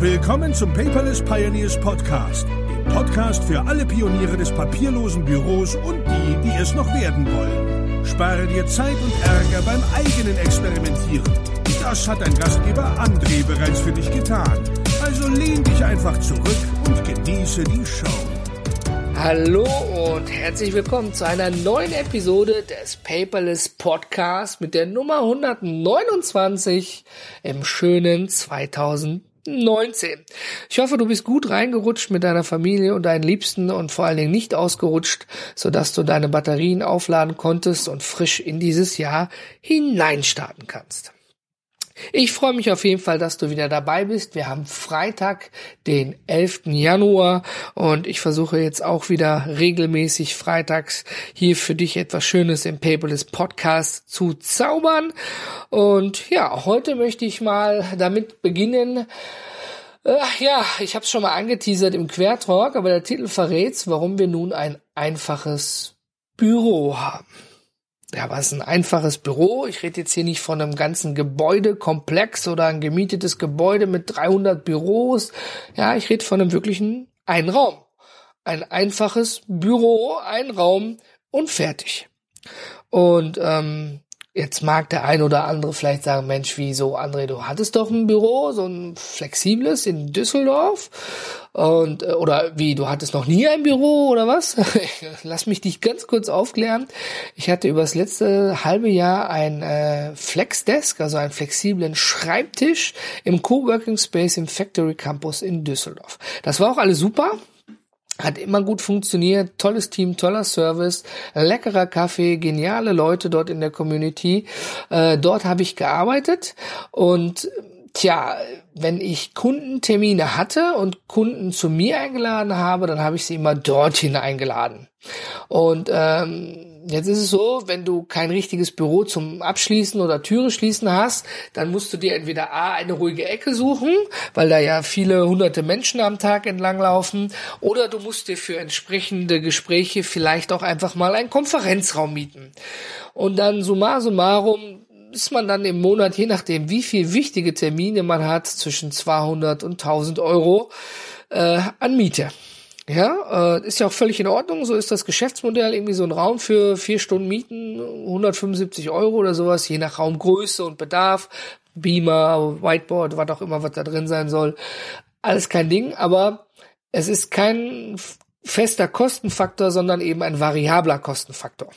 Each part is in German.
Willkommen zum Paperless Pioneers Podcast, dem Podcast für alle Pioniere des papierlosen Büros und die, die es noch werden wollen. Spare dir Zeit und Ärger beim eigenen Experimentieren. Das hat dein Gastgeber André bereits für dich getan. Also lehn dich einfach zurück und genieße die Show. Hallo und herzlich willkommen zu einer neuen Episode des Paperless Podcast mit der Nummer 129 im schönen 2019. Ich hoffe, du bist gut reingerutscht mit deiner Familie und deinen Liebsten und vor allen Dingen nicht ausgerutscht, sodass du deine Batterien aufladen konntest und frisch in dieses Jahr hineinstarten kannst. Ich freue mich auf jeden Fall, dass du wieder dabei bist. Wir haben Freitag, den 11. Januar und ich versuche jetzt auch wieder regelmäßig freitags hier für dich etwas Schönes im Paperless Podcast zu zaubern. Und ja, heute möchte ich mal damit beginnen, äh, ja, ich habe es schon mal angeteasert im Quertalk, aber der Titel verrät's, warum wir nun ein einfaches Büro haben. Ja, was ein einfaches Büro. Ich rede jetzt hier nicht von einem ganzen Gebäudekomplex oder ein gemietetes Gebäude mit 300 Büros. Ja, ich rede von einem wirklichen einen Raum. Ein einfaches Büro, ein Raum und fertig. Und ähm, Jetzt mag der ein oder andere vielleicht sagen, Mensch, wieso, André, du hattest doch ein Büro, so ein flexibles in Düsseldorf. Und, äh, oder wie, du hattest noch nie ein Büro oder was? Lass mich dich ganz kurz aufklären. Ich hatte über das letzte halbe Jahr ein äh, Flexdesk, also einen flexiblen Schreibtisch im Coworking Space im Factory Campus in Düsseldorf. Das war auch alles super. Hat immer gut funktioniert, tolles Team, toller Service, leckerer Kaffee, geniale Leute dort in der Community. Äh, dort habe ich gearbeitet und tja, wenn ich Kundentermine hatte und Kunden zu mir eingeladen habe, dann habe ich sie immer dorthin eingeladen. Und ähm, Jetzt ist es so, wenn du kein richtiges Büro zum Abschließen oder Türe schließen hast, dann musst du dir entweder A, eine ruhige Ecke suchen, weil da ja viele hunderte Menschen am Tag entlanglaufen, oder du musst dir für entsprechende Gespräche vielleicht auch einfach mal einen Konferenzraum mieten. Und dann summa summarum ist man dann im Monat, je nachdem wie viel wichtige Termine man hat, zwischen 200 und 1000 Euro äh, an Miete. Ja, äh, ist ja auch völlig in Ordnung. So ist das Geschäftsmodell. Irgendwie so ein Raum für vier Stunden Mieten, 175 Euro oder sowas, je nach Raumgröße und Bedarf. Beamer, Whiteboard, was auch immer, was da drin sein soll. Alles kein Ding, aber es ist kein fester Kostenfaktor, sondern eben ein variabler Kostenfaktor.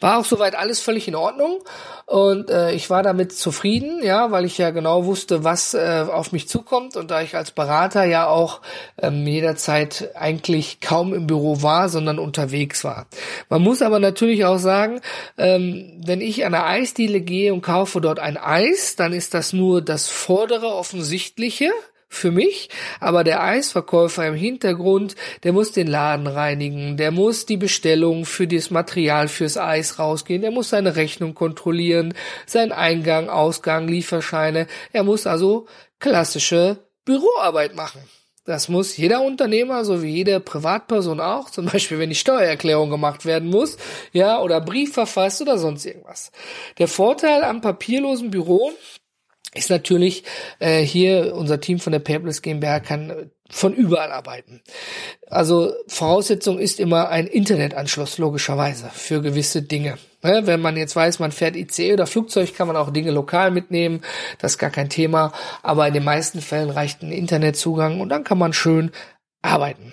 War auch soweit alles völlig in Ordnung. Und äh, ich war damit zufrieden, ja, weil ich ja genau wusste, was äh, auf mich zukommt. Und da ich als Berater ja auch ähm, jederzeit eigentlich kaum im Büro war, sondern unterwegs war. Man muss aber natürlich auch sagen, ähm, wenn ich an eine Eisdiele gehe und kaufe dort ein Eis, dann ist das nur das vordere offensichtliche, für mich, aber der Eisverkäufer im Hintergrund, der muss den Laden reinigen, der muss die Bestellung für das Material fürs Eis rausgehen, der muss seine Rechnung kontrollieren, sein Eingang, Ausgang, Lieferscheine, er muss also klassische Büroarbeit machen. Das muss jeder Unternehmer, so wie jede Privatperson auch, zum Beispiel wenn die Steuererklärung gemacht werden muss, ja, oder Brief verfasst oder sonst irgendwas. Der Vorteil am papierlosen Büro ist natürlich äh, hier unser Team von der Paperless GmbH kann von überall arbeiten. Also Voraussetzung ist immer ein Internetanschluss logischerweise für gewisse Dinge. Ne, wenn man jetzt weiß, man fährt ICE oder Flugzeug, kann man auch Dinge lokal mitnehmen. Das ist gar kein Thema. Aber in den meisten Fällen reicht ein Internetzugang und dann kann man schön arbeiten.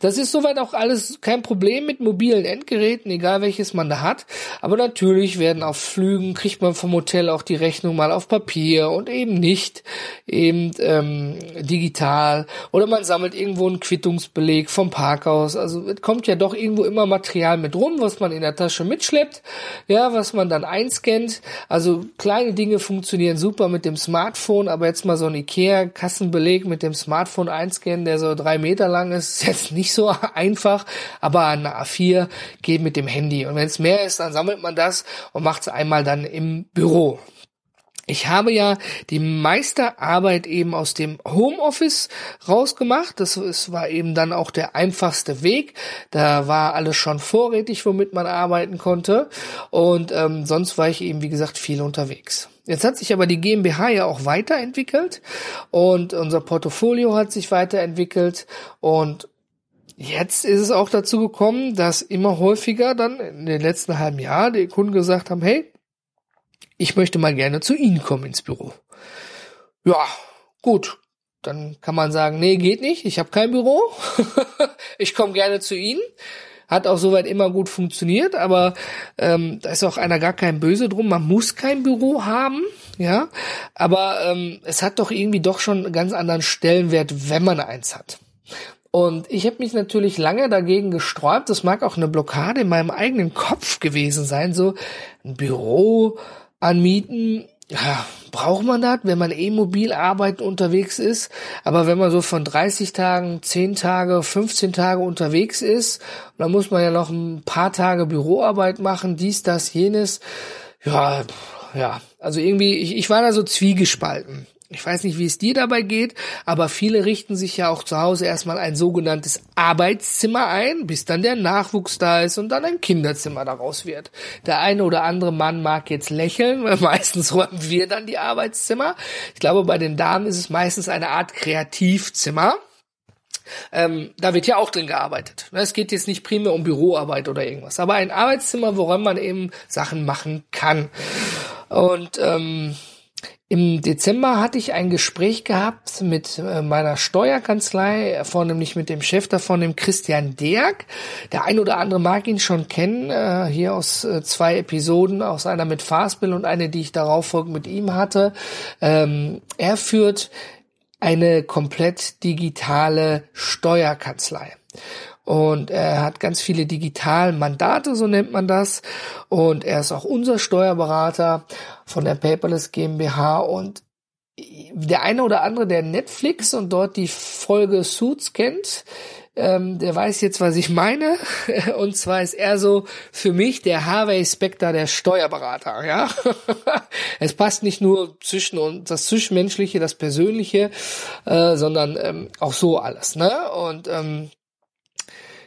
Das ist soweit auch alles kein Problem mit mobilen Endgeräten, egal welches man da hat. Aber natürlich werden auf Flügen, kriegt man vom Hotel auch die Rechnung mal auf Papier und eben nicht eben ähm, digital. Oder man sammelt irgendwo einen Quittungsbeleg vom Parkhaus. Also es kommt ja doch irgendwo immer Material mit rum, was man in der Tasche mitschleppt, ja, was man dann einscannt. Also kleine Dinge funktionieren super mit dem Smartphone, aber jetzt mal so ein Ikea-Kassenbeleg mit dem Smartphone einscannen, der so drei Meter lang ist, jetzt ist nicht so einfach, aber eine A4 geht mit dem Handy. Und wenn es mehr ist, dann sammelt man das und macht es einmal dann im Büro. ich habe ja die meiste Arbeit eben aus dem Homeoffice rausgemacht. Das, das war eben dann auch der einfachste Weg. Da war alles schon vorrätig, womit man arbeiten konnte. Und ähm, sonst war ich eben, wie gesagt, viel unterwegs. Jetzt hat sich aber die GmbH ja auch weiterentwickelt und unser Portfolio hat sich weiterentwickelt und Jetzt ist es auch dazu gekommen, dass immer häufiger dann in den letzten halben Jahr die Kunden gesagt haben, hey, ich möchte mal gerne zu Ihnen kommen ins Büro. Ja, gut. Dann kann man sagen, nee, geht nicht, ich habe kein Büro. ich komme gerne zu Ihnen. Hat auch soweit immer gut funktioniert, aber ähm, da ist auch einer gar kein Böse drum. Man muss kein Büro haben, ja. Aber ähm, es hat doch irgendwie doch schon einen ganz anderen Stellenwert, wenn man eins hat. Und ich habe mich natürlich lange dagegen gesträubt. Das mag auch eine Blockade in meinem eigenen Kopf gewesen sein. So ein Büro anmieten, ja, braucht man das, wenn man eh mobil arbeiten unterwegs ist. Aber wenn man so von 30 Tagen, 10 Tage, 15 Tage unterwegs ist, dann muss man ja noch ein paar Tage Büroarbeit machen, dies, das, jenes. Ja, ja, also irgendwie, ich, ich war da so zwiegespalten. Ich weiß nicht, wie es dir dabei geht, aber viele richten sich ja auch zu Hause erstmal ein sogenanntes Arbeitszimmer ein, bis dann der Nachwuchs da ist und dann ein Kinderzimmer daraus wird. Der eine oder andere Mann mag jetzt lächeln, weil meistens räumen wir dann die Arbeitszimmer. Ich glaube, bei den Damen ist es meistens eine Art Kreativzimmer. Ähm, da wird ja auch drin gearbeitet. Es geht jetzt nicht primär um Büroarbeit oder irgendwas, aber ein Arbeitszimmer, woran man eben Sachen machen kann. Und ähm, im Dezember hatte ich ein Gespräch gehabt mit äh, meiner Steuerkanzlei, vornehmlich mit dem Chef davon, dem Christian Derg. Der ein oder andere mag ihn schon kennen, äh, hier aus äh, zwei Episoden, aus einer mit Fastbill und eine, die ich darauf folgend mit ihm hatte. Ähm, er führt eine komplett digitale Steuerkanzlei. Und er hat ganz viele Digitalmandate, so nennt man das. Und er ist auch unser Steuerberater von der Paperless GmbH. Und der eine oder andere, der Netflix und dort die Folge Suits kennt, ähm, der weiß jetzt, was ich meine. Und zwar ist er so für mich der Harvey Specter der Steuerberater, ja. es passt nicht nur zwischen und das Zwischenmenschliche, das Persönliche, äh, sondern ähm, auch so alles, ne? Und ähm,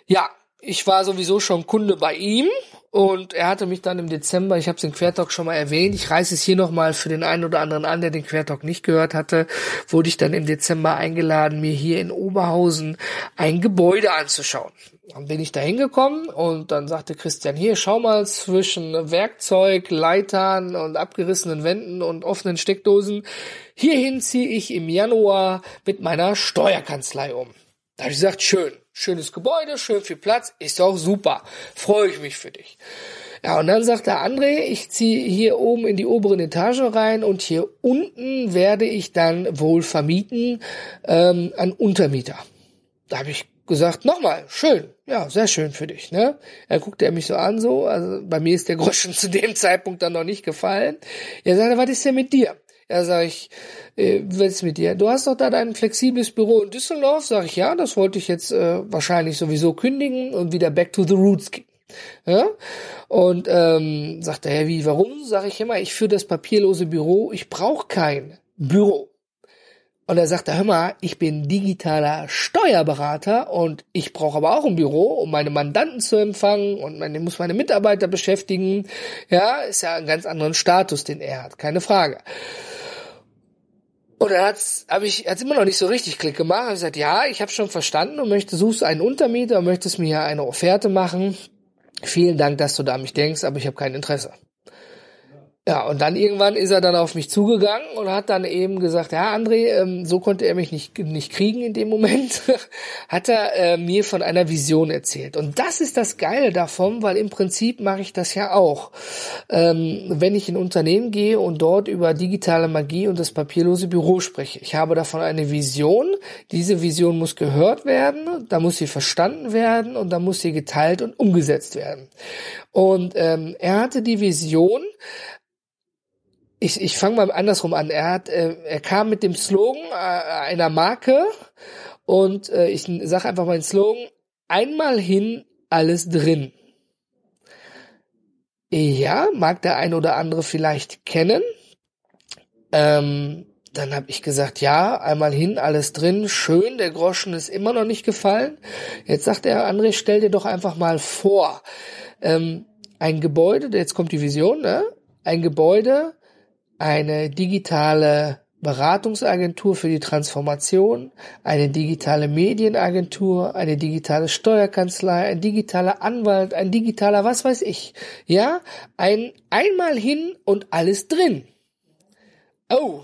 ja, ich war sowieso schon Kunde bei ihm und er hatte mich dann im Dezember, ich habe es im Quertalk schon mal erwähnt, ich reiße es hier nochmal für den einen oder anderen an, der den Quertalk nicht gehört hatte, wurde ich dann im Dezember eingeladen, mir hier in Oberhausen ein Gebäude anzuschauen. Dann bin ich da hingekommen und dann sagte Christian, hier, schau mal zwischen Werkzeug, Leitern und abgerissenen Wänden und offenen Steckdosen. Hierhin ziehe ich im Januar mit meiner Steuerkanzlei um. Da habe ich gesagt, schön. Schönes Gebäude, schön viel Platz, ist auch super. Freue ich mich für dich. Ja, und dann sagt der André, ich ziehe hier oben in die oberen Etage rein und hier unten werde ich dann wohl vermieten ähm, an Untermieter. Da habe ich gesagt, nochmal, schön, ja, sehr schön für dich, ne? Er guckte er mich so an, so, also bei mir ist der Groschen zu dem Zeitpunkt dann noch nicht gefallen. Er sagte, was ist denn mit dir? Ja, sag ich, äh, was ist mit dir? Du hast doch da dein flexibles Büro in Düsseldorf? Sag ich, ja, das wollte ich jetzt äh, wahrscheinlich sowieso kündigen und wieder back to the roots gehen. Ja? Und ähm, sagt er, ja, wie, warum? Sag ich immer, ich führe das papierlose Büro, ich brauche kein Büro. Und er sagt, hör mal, ich bin digitaler Steuerberater und ich brauche aber auch ein Büro, um meine Mandanten zu empfangen und meine, muss meine Mitarbeiter beschäftigen. Ja, ist ja ein ganz anderen Status, den er hat, keine Frage. Und dann hat's, habe ich, hat's immer noch nicht so richtig Klick gemacht. Ich gesagt, ja, ich habe schon verstanden und möchte, suchst einen Untermieter und möchtest mir eine Offerte machen. Vielen Dank, dass du da an mich denkst, aber ich habe kein Interesse. Ja, und dann irgendwann ist er dann auf mich zugegangen und hat dann eben gesagt, ja, André, ähm, so konnte er mich nicht, nicht kriegen in dem Moment, hat er äh, mir von einer Vision erzählt. Und das ist das Geile davon, weil im Prinzip mache ich das ja auch. Ähm, wenn ich in Unternehmen gehe und dort über digitale Magie und das papierlose Büro spreche. Ich habe davon eine Vision. Diese Vision muss gehört werden, da muss sie verstanden werden und da muss sie geteilt und umgesetzt werden. Und ähm, er hatte die Vision, ich, ich fange mal andersrum an. Er hat, äh, er kam mit dem Slogan äh, einer Marke und äh, ich sage einfach mal den Slogan: Einmal hin, alles drin. Ja, mag der ein oder andere vielleicht kennen. Ähm, dann habe ich gesagt, ja, einmal hin, alles drin, schön, der Groschen ist immer noch nicht gefallen. Jetzt sagt er, André, stell dir doch einfach mal vor, ähm, ein Gebäude, jetzt kommt die Vision, ne? ein Gebäude, eine digitale Beratungsagentur für die Transformation, eine digitale Medienagentur, eine digitale Steuerkanzlei, ein digitaler Anwalt, ein digitaler was weiß ich. Ja, ein einmal hin und alles drin. Oh,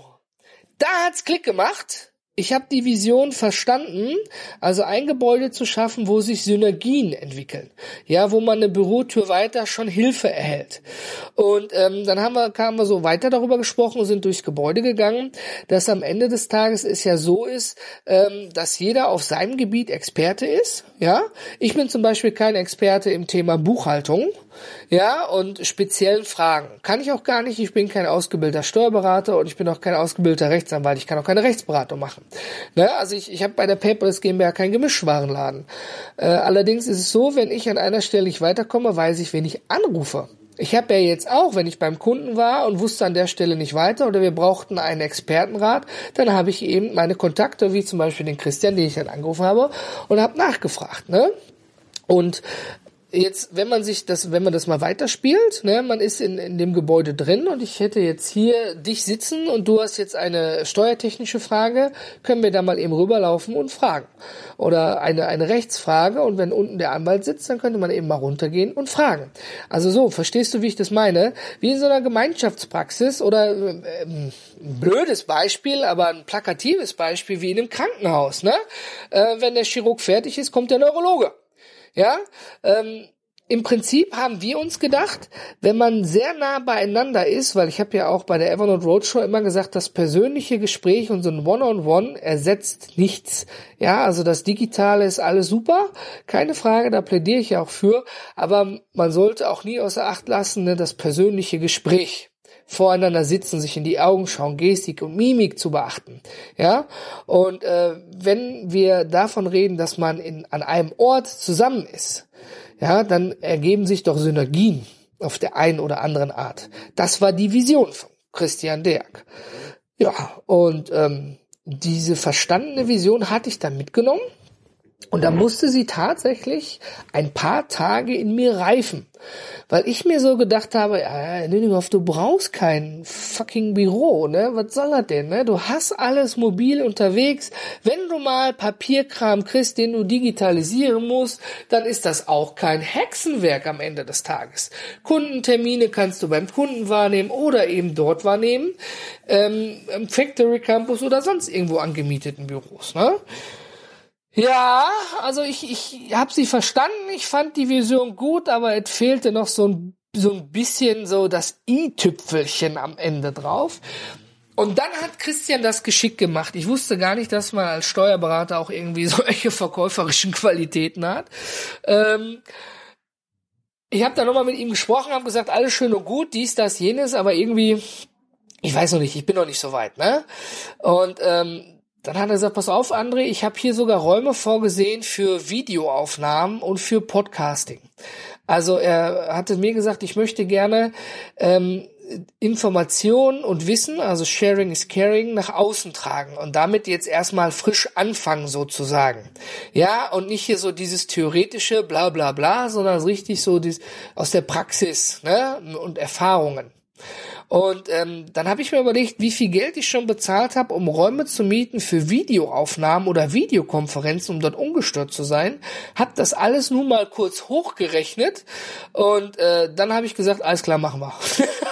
da hat's Klick gemacht ich habe die Vision verstanden, also ein Gebäude zu schaffen, wo sich Synergien entwickeln, ja, wo man eine Bürotür weiter schon Hilfe erhält. Und ähm, dann haben wir, kamen wir so weiter darüber gesprochen sind durchs Gebäude gegangen, dass am Ende des Tages es ja so ist, ähm, dass jeder auf seinem Gebiet Experte ist, ja. Ich bin zum Beispiel kein Experte im Thema Buchhaltung, ja, und speziellen Fragen. Kann ich auch gar nicht. Ich bin kein ausgebildeter Steuerberater und ich bin auch kein ausgebildeter Rechtsanwalt. Ich kann auch keine Rechtsberatung machen. Ne? Also ich, ich habe bei der Paperless GmbH keinen Gemischwarenladen. Äh, allerdings ist es so, wenn ich an einer Stelle nicht weiterkomme, weiß ich, wen ich anrufe. Ich habe ja jetzt auch, wenn ich beim Kunden war und wusste an der Stelle nicht weiter oder wir brauchten einen Expertenrat, dann habe ich eben meine Kontakte, wie zum Beispiel den Christian, den ich dann angerufen habe, und habe nachgefragt. Ne? Und jetzt, wenn man sich das, wenn man das mal weiterspielt, ne, man ist in, in dem Gebäude drin und ich hätte jetzt hier dich sitzen und du hast jetzt eine steuertechnische Frage, können wir da mal eben rüberlaufen und fragen. Oder eine, eine Rechtsfrage und wenn unten der Anwalt sitzt, dann könnte man eben mal runtergehen und fragen. Also so, verstehst du, wie ich das meine? Wie in so einer Gemeinschaftspraxis oder äh, ein blödes Beispiel, aber ein plakatives Beispiel wie in einem Krankenhaus, ne? Äh, wenn der Chirurg fertig ist, kommt der Neurologe. Ja, ähm, im Prinzip haben wir uns gedacht, wenn man sehr nah beieinander ist, weil ich habe ja auch bei der Evernote Roadshow immer gesagt, das persönliche Gespräch und so ein One-on-One -on -One ersetzt nichts. Ja, also das Digitale ist alles super, keine Frage, da plädiere ich ja auch für, aber man sollte auch nie außer Acht lassen, ne, das persönliche Gespräch voreinander sitzen, sich in die Augen schauen, Gestik und Mimik zu beachten. Ja, und äh, wenn wir davon reden, dass man in, an einem Ort zusammen ist, ja, dann ergeben sich doch Synergien auf der einen oder anderen Art. Das war die Vision von Christian Derk. Ja, und ähm, diese verstandene Vision hatte ich dann mitgenommen und da musste sie tatsächlich ein paar Tage in mir reifen. Weil ich mir so gedacht habe, ja, Ninimov, du brauchst kein fucking Büro, ne? Was soll das denn, ne? Du hast alles mobil unterwegs. Wenn du mal Papierkram kriegst, den du digitalisieren musst, dann ist das auch kein Hexenwerk am Ende des Tages. Kundentermine kannst du beim Kunden wahrnehmen oder eben dort wahrnehmen, ähm, im Factory Campus oder sonst irgendwo angemieteten Büros, ne? Ja, also ich, ich habe sie verstanden, ich fand die Vision gut, aber es fehlte noch so ein, so ein bisschen so das i-Tüpfelchen am Ende drauf. Und dann hat Christian das geschickt gemacht. Ich wusste gar nicht, dass man als Steuerberater auch irgendwie solche verkäuferischen Qualitäten hat. Ähm, ich habe da nochmal mit ihm gesprochen, habe gesagt, alles schön und gut, dies, das, jenes, aber irgendwie, ich weiß noch nicht, ich bin noch nicht so weit, ne? Und ähm, dann hat er gesagt, pass auf, André, ich habe hier sogar Räume vorgesehen für Videoaufnahmen und für Podcasting. Also er hatte mir gesagt, ich möchte gerne ähm, Information und Wissen, also Sharing is Caring, nach außen tragen und damit jetzt erstmal frisch anfangen sozusagen. Ja, und nicht hier so dieses theoretische bla bla bla, sondern richtig so dies, aus der Praxis ne, und Erfahrungen. Und ähm, dann habe ich mir überlegt, wie viel Geld ich schon bezahlt habe, um Räume zu mieten für Videoaufnahmen oder Videokonferenzen, um dort ungestört zu sein. Hab das alles nun mal kurz hochgerechnet und äh, dann habe ich gesagt, alles klar, machen wir.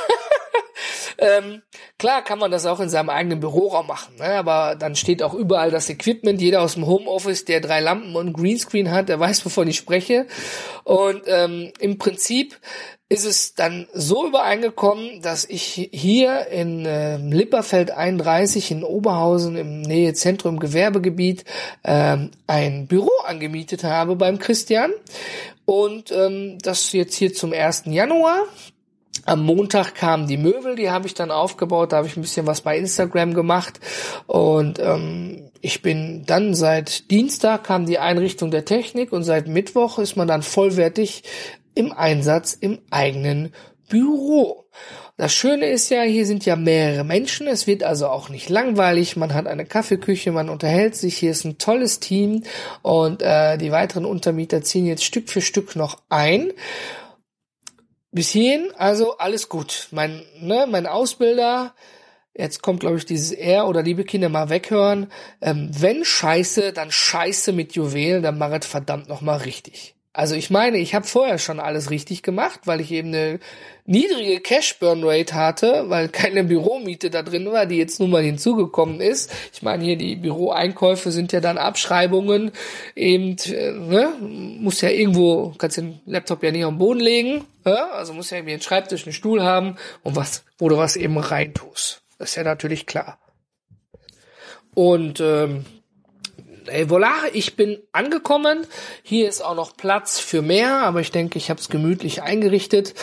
Ähm, klar kann man das auch in seinem eigenen Büroraum machen, ne? aber dann steht auch überall das Equipment. Jeder aus dem Homeoffice, der drei Lampen und Greenscreen hat, der weiß, wovon ich spreche. Und ähm, im Prinzip ist es dann so übereingekommen, dass ich hier in äh, Lipperfeld 31 in Oberhausen im Nähe Zentrum Gewerbegebiet äh, ein Büro angemietet habe beim Christian und ähm, das jetzt hier zum 1. Januar am Montag kamen die Möbel, die habe ich dann aufgebaut, da habe ich ein bisschen was bei Instagram gemacht. Und ähm, ich bin dann seit Dienstag kam die Einrichtung der Technik und seit Mittwoch ist man dann vollwertig im Einsatz im eigenen Büro. Das Schöne ist ja, hier sind ja mehrere Menschen, es wird also auch nicht langweilig, man hat eine Kaffeeküche, man unterhält sich, hier ist ein tolles Team. Und äh, die weiteren Untermieter ziehen jetzt Stück für Stück noch ein. Bis hierhin, also alles gut. Mein, ne, mein Ausbilder, jetzt kommt, glaube ich, dieses Er oder liebe Kinder mal weghören. Ähm, wenn Scheiße, dann Scheiße mit Juwelen, dann mach es verdammt nochmal richtig. Also ich meine, ich habe vorher schon alles richtig gemacht, weil ich eben eine niedrige Cash Burn Rate hatte, weil keine Büromiete da drin war, die jetzt nun mal hinzugekommen ist. Ich meine, hier die Büroeinkäufe sind ja dann Abschreibungen, eben, äh, ne, muss ja irgendwo, kannst den Laptop ja nicht am Boden legen, ja? also muss ja irgendwie einen Schreibtisch, einen Stuhl haben und was, wo du was eben reintust. Das ist ja natürlich klar. Und ähm, ey, voilà, ich bin angekommen. Hier ist auch noch Platz für mehr, aber ich denke, ich habe es gemütlich eingerichtet.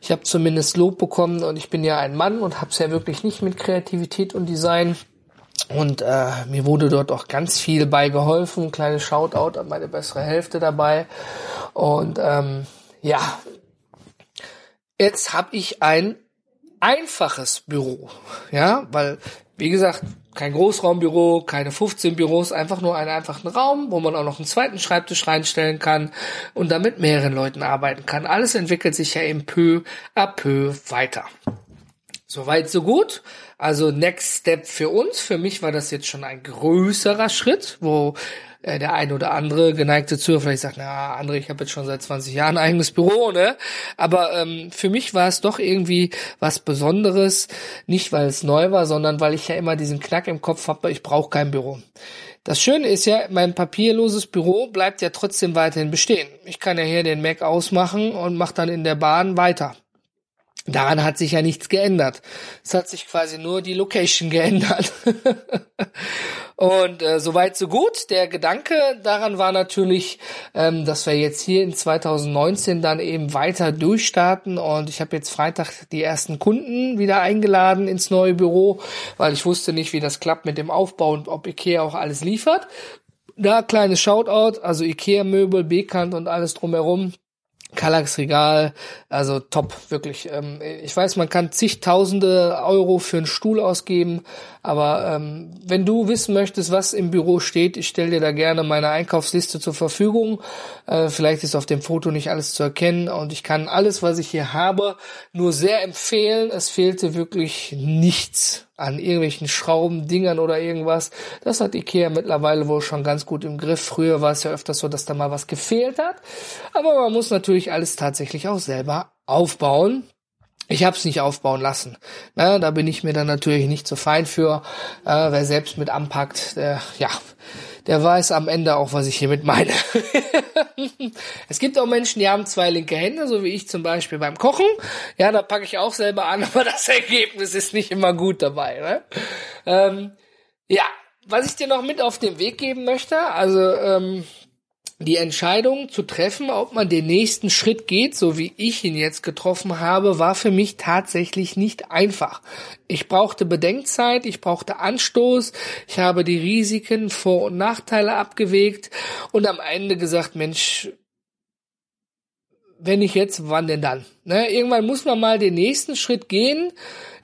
Ich habe zumindest Lob bekommen und ich bin ja ein Mann und habe es ja wirklich nicht mit Kreativität und Design. Und äh, mir wurde dort auch ganz viel bei geholfen. Kleines Shoutout an meine bessere Hälfte dabei. Und ähm, ja, jetzt habe ich ein einfaches Büro. Ja, weil, wie gesagt, kein Großraumbüro, keine 15 Büros, einfach nur einen einfachen Raum, wo man auch noch einen zweiten Schreibtisch reinstellen kann und damit mehreren Leuten arbeiten kann. Alles entwickelt sich ja im peu à peu weiter. Soweit, so gut. Also Next Step für uns. Für mich war das jetzt schon ein größerer Schritt, wo äh, der eine oder andere geneigte Zuhörer vielleicht sagt, na, André, ich habe jetzt schon seit 20 Jahren ein eigenes Büro, ne? Aber ähm, für mich war es doch irgendwie was Besonderes, nicht weil es neu war, sondern weil ich ja immer diesen Knack im Kopf habe, ich brauche kein Büro. Das Schöne ist ja, mein papierloses Büro bleibt ja trotzdem weiterhin bestehen. Ich kann ja hier den Mac ausmachen und mache dann in der Bahn weiter. Daran hat sich ja nichts geändert. Es hat sich quasi nur die Location geändert. Und äh, soweit so gut. Der Gedanke daran war natürlich, ähm, dass wir jetzt hier in 2019 dann eben weiter durchstarten. Und ich habe jetzt Freitag die ersten Kunden wieder eingeladen ins neue Büro, weil ich wusste nicht, wie das klappt mit dem Aufbau und ob Ikea auch alles liefert. Da kleines Shoutout, also Ikea-Möbel, Bekannt und alles drumherum Kallax Regal, also top, wirklich. Ähm, ich weiß, man kann zigtausende Euro für einen Stuhl ausgeben, aber ähm, wenn du wissen möchtest, was im Büro steht, ich stelle dir da gerne meine Einkaufsliste zur Verfügung. Äh, vielleicht ist auf dem Foto nicht alles zu erkennen und ich kann alles, was ich hier habe, nur sehr empfehlen. Es fehlte wirklich nichts an irgendwelchen Schrauben, Dingern oder irgendwas. Das hat Ikea mittlerweile wohl schon ganz gut im Griff. Früher war es ja öfters so, dass da mal was gefehlt hat. Aber man muss natürlich alles tatsächlich auch selber aufbauen. Ich habe es nicht aufbauen lassen. Na, da bin ich mir dann natürlich nicht so fein für. Äh, wer selbst mit anpackt, der, ja, der weiß am Ende auch, was ich hiermit meine. es gibt auch Menschen, die haben zwei linke Hände, so wie ich zum Beispiel beim Kochen. Ja, da packe ich auch selber an, aber das Ergebnis ist nicht immer gut dabei. Ne? Ähm, ja, was ich dir noch mit auf den Weg geben möchte, also ähm, die Entscheidung zu treffen, ob man den nächsten Schritt geht, so wie ich ihn jetzt getroffen habe, war für mich tatsächlich nicht einfach. Ich brauchte Bedenkzeit, ich brauchte Anstoß, ich habe die Risiken, Vor- und Nachteile abgewegt und am Ende gesagt, Mensch, wenn nicht jetzt, wann denn dann? Ne? Irgendwann muss man mal den nächsten Schritt gehen,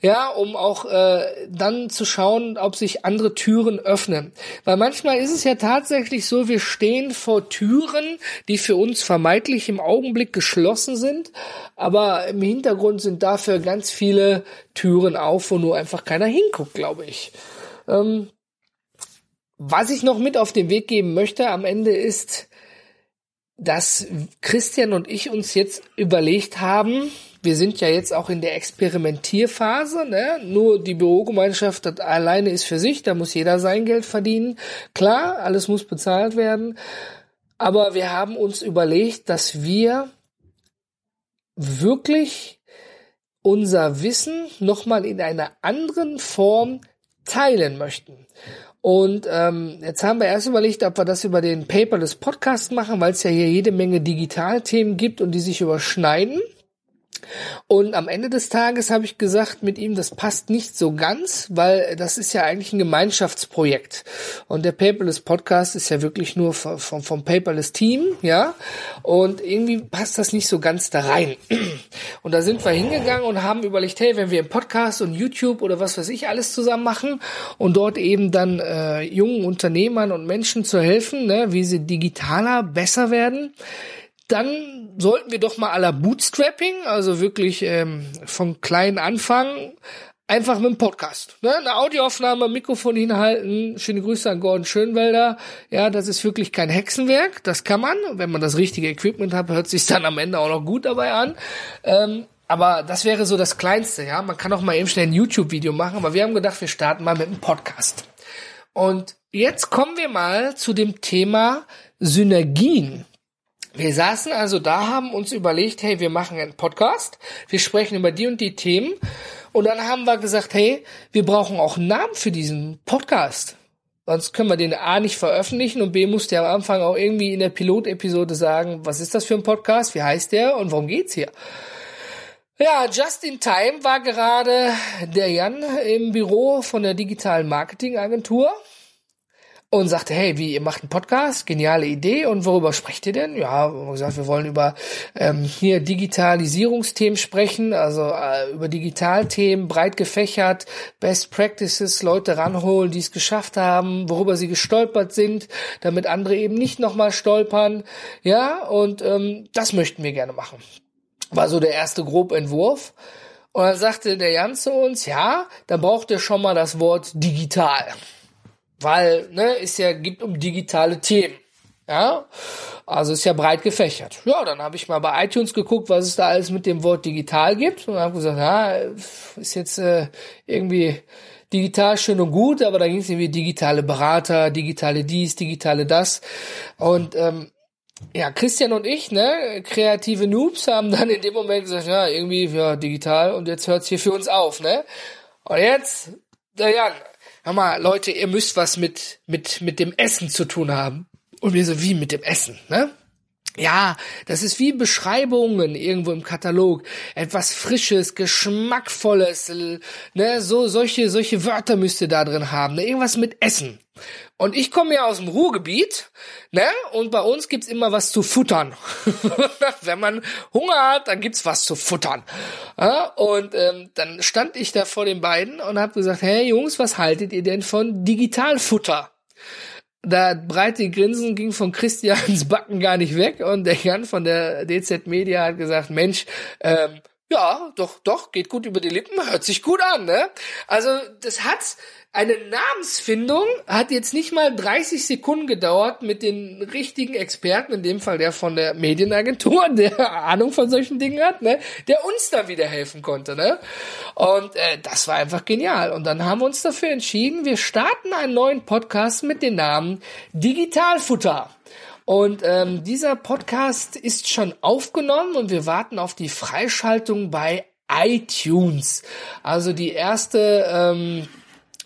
ja, um auch äh, dann zu schauen, ob sich andere Türen öffnen. Weil manchmal ist es ja tatsächlich so, wir stehen vor Türen, die für uns vermeintlich im Augenblick geschlossen sind, aber im Hintergrund sind dafür ganz viele Türen auf, wo nur einfach keiner hinguckt, glaube ich. Ähm, was ich noch mit auf den Weg geben möchte am Ende ist, dass Christian und ich uns jetzt überlegt haben, wir sind ja jetzt auch in der Experimentierphase, ne? Nur die Bürogemeinschaft das alleine ist für sich, da muss jeder sein Geld verdienen. Klar, alles muss bezahlt werden. Aber wir haben uns überlegt, dass wir wirklich unser Wissen nochmal in einer anderen Form teilen möchten. Und ähm, jetzt haben wir erst überlegt, ob wir das über den Paperless Podcast machen, weil es ja hier jede Menge Digitalthemen gibt und die sich überschneiden. Und am Ende des Tages habe ich gesagt mit ihm, das passt nicht so ganz, weil das ist ja eigentlich ein Gemeinschaftsprojekt. Und der Paperless Podcast ist ja wirklich nur vom, vom Paperless Team, ja. Und irgendwie passt das nicht so ganz da rein. Und da sind wir hingegangen und haben überlegt, hey, wenn wir im Podcast und YouTube oder was weiß ich alles zusammen machen und dort eben dann äh, jungen Unternehmern und Menschen zu helfen, ne, wie sie digitaler besser werden, dann sollten wir doch mal aller Bootstrapping, also wirklich ähm, von klein anfangen, einfach mit dem Podcast. Ne? Eine Audioaufnahme, Mikrofon hinhalten. Schöne Grüße an Gordon Schönwelder. Ja, das ist wirklich kein Hexenwerk. Das kann man. Wenn man das richtige Equipment hat, hört sich dann am Ende auch noch gut dabei an. Ähm, aber das wäre so das Kleinste, ja. Man kann auch mal eben schnell ein YouTube-Video machen, aber wir haben gedacht, wir starten mal mit einem Podcast. Und jetzt kommen wir mal zu dem Thema Synergien wir saßen also da, haben uns überlegt, hey, wir machen einen Podcast, wir sprechen über die und die Themen und dann haben wir gesagt, hey, wir brauchen auch einen Namen für diesen Podcast. Sonst können wir den A nicht veröffentlichen und B muss der am Anfang auch irgendwie in der Pilotepisode sagen, was ist das für ein Podcast, wie heißt der und worum geht's hier? Ja, just in time war gerade der Jan im Büro von der digitalen Marketingagentur und sagte, hey, wie, ihr macht einen Podcast, geniale Idee und worüber sprecht ihr denn? Ja, wir haben gesagt, wir wollen über ähm, hier Digitalisierungsthemen sprechen, also äh, über Digitalthemen, breit gefächert, Best Practices, Leute ranholen, die es geschafft haben, worüber sie gestolpert sind, damit andere eben nicht nochmal stolpern. Ja, und ähm, das möchten wir gerne machen. War so der erste Grobentwurf. Und dann sagte der Jan zu uns, ja, dann braucht ihr schon mal das Wort digital weil ne, ist ja gibt um digitale Themen. Ja, also ist ja breit gefächert. Ja, dann habe ich mal bei iTunes geguckt, was es da alles mit dem Wort digital gibt und habe gesagt, ja, ist jetzt äh, irgendwie digital schön und gut, aber da ging es irgendwie digitale Berater, digitale dies, digitale das und ähm, ja, Christian und ich, ne, kreative Noobs, haben dann in dem Moment gesagt, ja, irgendwie, ja, digital und jetzt hört's hier für uns auf, ne? Und jetzt, der Jan, hör Leute, ihr müsst was mit, mit, mit dem Essen zu tun haben. Und wir so, wie mit dem Essen, ne? Ja, das ist wie Beschreibungen irgendwo im Katalog. Etwas Frisches, Geschmackvolles, ne, so, solche, solche Wörter müsst ihr da drin haben, ne, irgendwas mit Essen. Und ich komme ja aus dem Ruhrgebiet, ne, und bei uns gibt's immer was zu futtern. Wenn man Hunger hat, dann gibt's was zu futtern. Ja, und ähm, dann stand ich da vor den beiden und habe gesagt, hey Jungs, was haltet ihr denn von Digitalfutter? Da breite Grinsen ging von Christians Backen gar nicht weg und der Jan von der DZ Media hat gesagt, Mensch, ähm, ja, doch, doch, geht gut über die Lippen, hört sich gut an, ne? Also, das hat eine Namensfindung hat jetzt nicht mal 30 Sekunden gedauert mit den richtigen Experten, in dem Fall der von der Medienagentur, der Ahnung von solchen Dingen hat, ne, der uns da wieder helfen konnte, ne? Und äh, das war einfach genial. Und dann haben wir uns dafür entschieden, wir starten einen neuen Podcast mit dem Namen Digitalfutter. Und ähm, dieser Podcast ist schon aufgenommen und wir warten auf die Freischaltung bei iTunes. Also die erste ähm,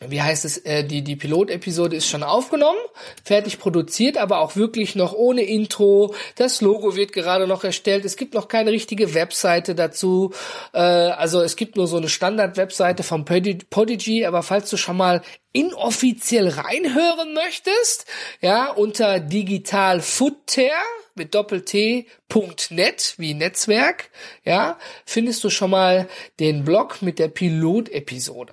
wie heißt es, äh, die, die Pilotepisode ist schon aufgenommen, fertig produziert, aber auch wirklich noch ohne Intro. Das Logo wird gerade noch erstellt. Es gibt noch keine richtige Webseite dazu. Äh, also es gibt nur so eine Standard-Webseite vom Podigy, aber falls du schon mal inoffiziell reinhören möchtest, ja, unter Digital Futter mit doppelt-t.net wie Netzwerk, ja, findest du schon mal den Blog mit der Pilot-Episode.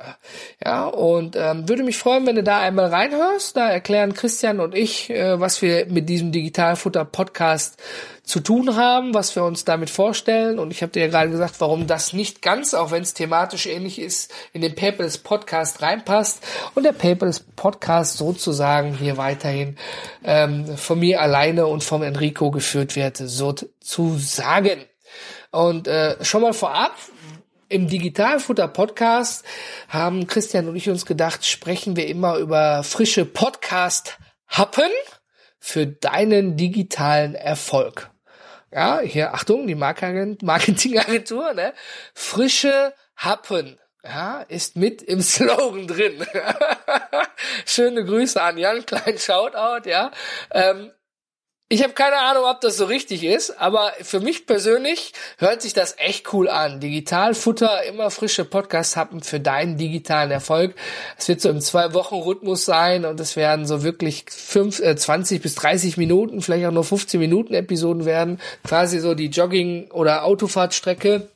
Ja, und ähm, würde mich freuen, wenn du da einmal reinhörst. Da erklären Christian und ich, äh, was wir mit diesem Digitalfutter-Podcast zu tun haben, was wir uns damit vorstellen. Und ich habe dir ja gerade gesagt, warum das nicht ganz, auch wenn es thematisch ähnlich ist, in den Paperless Podcast reinpasst. Und der Paperless Podcast sozusagen hier weiterhin ähm, von mir alleine und vom Enrico geführt wird, sozusagen. Und äh, schon mal vorab, im Digitalfutter Podcast haben Christian und ich uns gedacht, sprechen wir immer über frische Podcast Happen für deinen digitalen Erfolg. Ja, hier, Achtung, die Marketingagentur, ne? Frische Happen. Ja, ist mit im Slogan drin. Schöne Grüße an Jan, kleinen Shoutout, ja. Ähm, Ich habe keine Ahnung, ob das so richtig ist, aber für mich persönlich hört sich das echt cool an. Digitalfutter, immer frische Podcasts haben für deinen digitalen Erfolg. Es wird so im Zwei-Wochen-Rhythmus sein und es werden so wirklich fünf, äh, 20 bis 30 Minuten, vielleicht auch nur 15 Minuten Episoden werden. Quasi so die Jogging- oder Autofahrtstrecke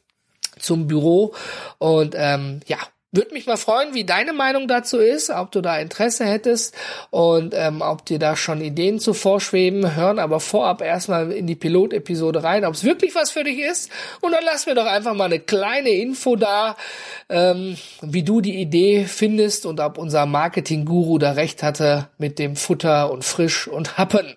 zum Büro. Und ähm, ja, würde mich mal freuen, wie deine Meinung dazu ist, ob du da Interesse hättest und ähm, ob dir da schon Ideen zu vorschweben. Hören aber vorab erstmal in die Pilotepisode rein, ob es wirklich was für dich ist. Und dann lass mir doch einfach mal eine kleine Info da, ähm, wie du die Idee findest und ob unser Marketing-Guru da recht hatte mit dem Futter und Frisch und Happen.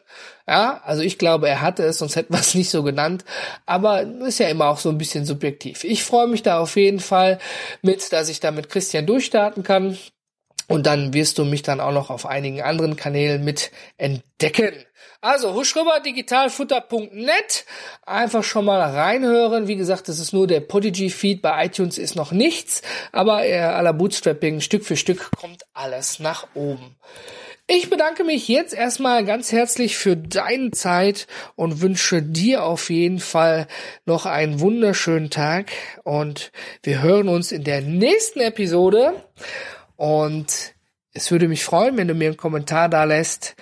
Ja, also ich glaube, er hatte es, sonst hätten wir es nicht so genannt. Aber ist ja immer auch so ein bisschen subjektiv. Ich freue mich da auf jeden Fall mit, dass ich da mit Christian durchstarten kann. Und dann wirst du mich dann auch noch auf einigen anderen Kanälen mit entdecken. Also husch rüber, digitalfutter.net. Einfach schon mal reinhören. Wie gesagt, das ist nur der Podigy-Feed. Bei iTunes ist noch nichts. Aber äh, aller Bootstrapping, Stück für Stück kommt alles nach oben. Ich bedanke mich jetzt erstmal ganz herzlich für deine Zeit und wünsche dir auf jeden Fall noch einen wunderschönen Tag. Und wir hören uns in der nächsten Episode. Und es würde mich freuen, wenn du mir einen Kommentar da lässt,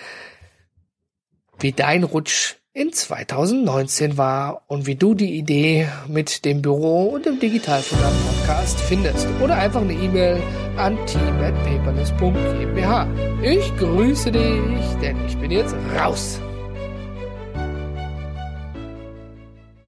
wie dein Rutsch in 2019 war und wie du die Idee mit dem Büro und dem Digitalfutter Podcast findest. Oder einfach eine E-Mail an team@paperless.gmbH. Ich grüße dich, denn ich bin jetzt raus.